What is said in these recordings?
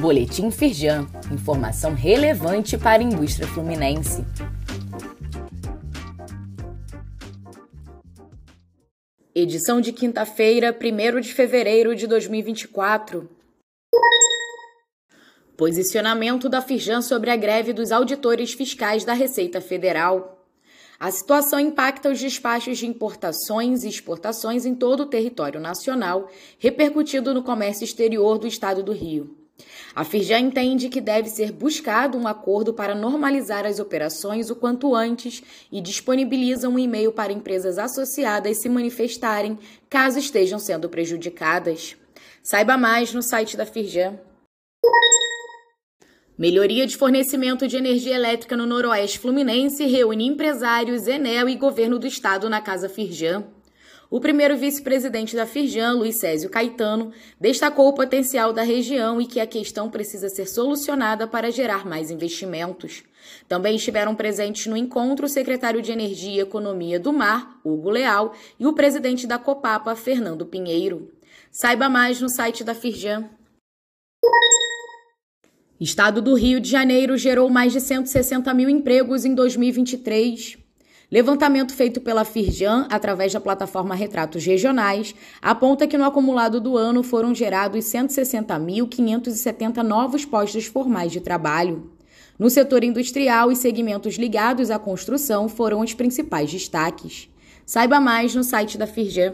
Boletim Firjan, informação relevante para a indústria fluminense. Edição de quinta-feira, 1 de fevereiro de 2024. Posicionamento da Firjan sobre a greve dos auditores fiscais da Receita Federal. A situação impacta os despachos de importações e exportações em todo o território nacional, repercutindo no comércio exterior do estado do Rio. A Firjan entende que deve ser buscado um acordo para normalizar as operações o quanto antes e disponibiliza um e-mail para empresas associadas se manifestarem caso estejam sendo prejudicadas. Saiba mais no site da Firjan. Melhoria de fornecimento de energia elétrica no Noroeste Fluminense reúne empresários, Enel e governo do estado na Casa Firjan. O primeiro vice-presidente da Firjan, Luiz Césio Caetano, destacou o potencial da região e que a questão precisa ser solucionada para gerar mais investimentos. Também estiveram presentes no encontro o secretário de Energia e Economia do Mar, Hugo Leal, e o presidente da Copapa, Fernando Pinheiro. Saiba mais no site da Firjan. Estado do Rio de Janeiro gerou mais de 160 mil empregos em 2023. Levantamento feito pela Firjan, através da plataforma Retratos Regionais, aponta que no acumulado do ano foram gerados 160.570 novos postos formais de trabalho. No setor industrial e segmentos ligados à construção foram os principais destaques. Saiba mais no site da Firjan.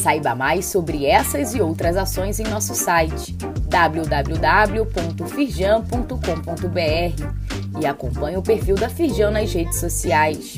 Saiba mais sobre essas e outras ações em nosso site www.firjan.com.br e acompanhe o perfil da Firjan nas redes sociais.